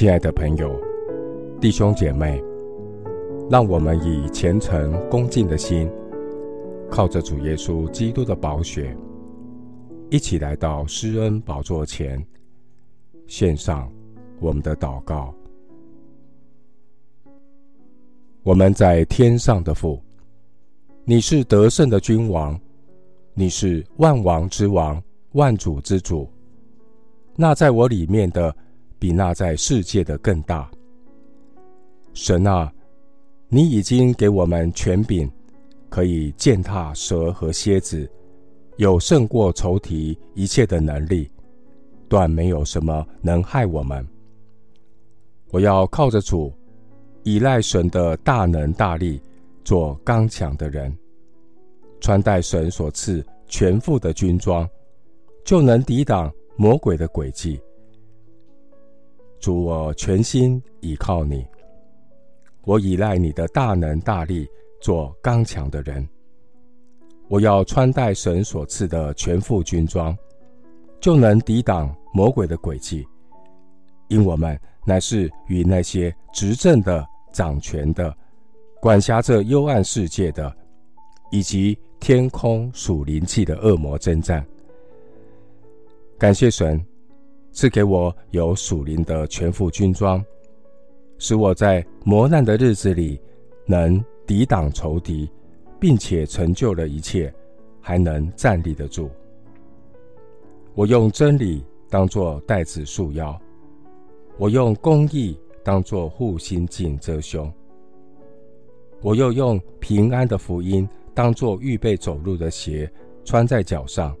亲爱的朋友、弟兄姐妹，让我们以虔诚恭敬的心，靠着主耶稣基督的宝血，一起来到施恩宝座前，献上我们的祷告。我们在天上的父，你是得胜的君王，你是万王之王、万主之主。那在我里面的，比那在世界的更大。神啊，你已经给我们权柄，可以践踏蛇和蝎子，有胜过仇敌一切的能力，断没有什么能害我们。我要靠着主，依赖神的大能大力，做刚强的人，穿戴神所赐全副的军装，就能抵挡魔鬼的诡计。主，我全心倚靠你，我依赖你的大能大力，做刚强的人。我要穿戴神所赐的全副军装，就能抵挡魔鬼的诡计。因我们乃是与那些执政的、掌权的、管辖着幽暗世界的，以及天空属灵气的恶魔争战。感谢神。赐给我有属灵的全副军装，使我在磨难的日子里能抵挡仇敌，并且成就了一切，还能站立得住。我用真理当作带子束腰，我用公义当作护心镜遮胸，我又用平安的福音当作预备走路的鞋穿在脚上，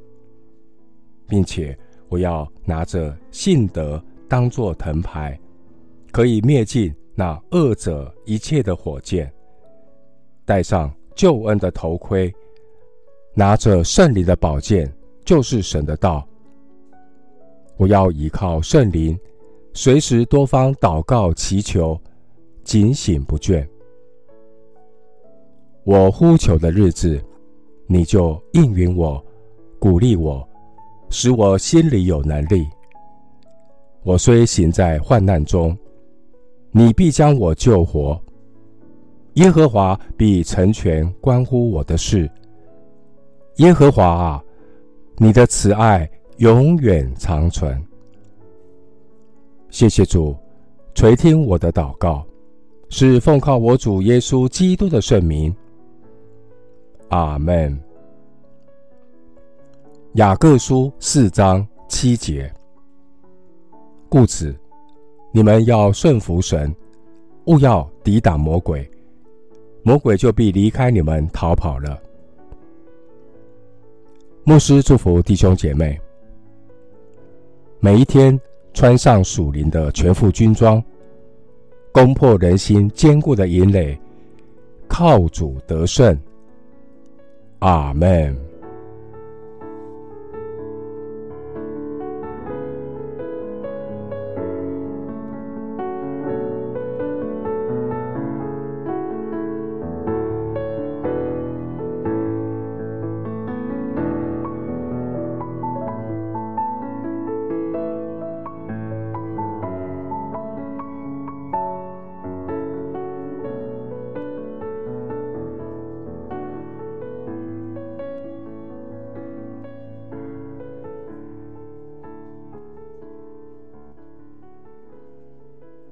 并且。我要拿着信德当作藤牌，可以灭尽那恶者一切的火箭；戴上救恩的头盔，拿着圣灵的宝剑，就是神的道。我要依靠圣灵，随时多方祷告祈求，警醒不倦。我呼求的日子，你就应允我，鼓励我。使我心里有能力。我虽行在患难中，你必将我救活。耶和华必成全关乎我的事。耶和华啊，你的慈爱永远长存。谢谢主垂听我的祷告，是奉靠我主耶稣基督的圣名。阿门。雅各书四章七节，故此，你们要顺服神，勿要抵挡魔鬼，魔鬼就必离开你们逃跑了。牧师祝福弟兄姐妹，每一天穿上属灵的全副军装，攻破人心坚固的营垒，靠主得胜。阿门。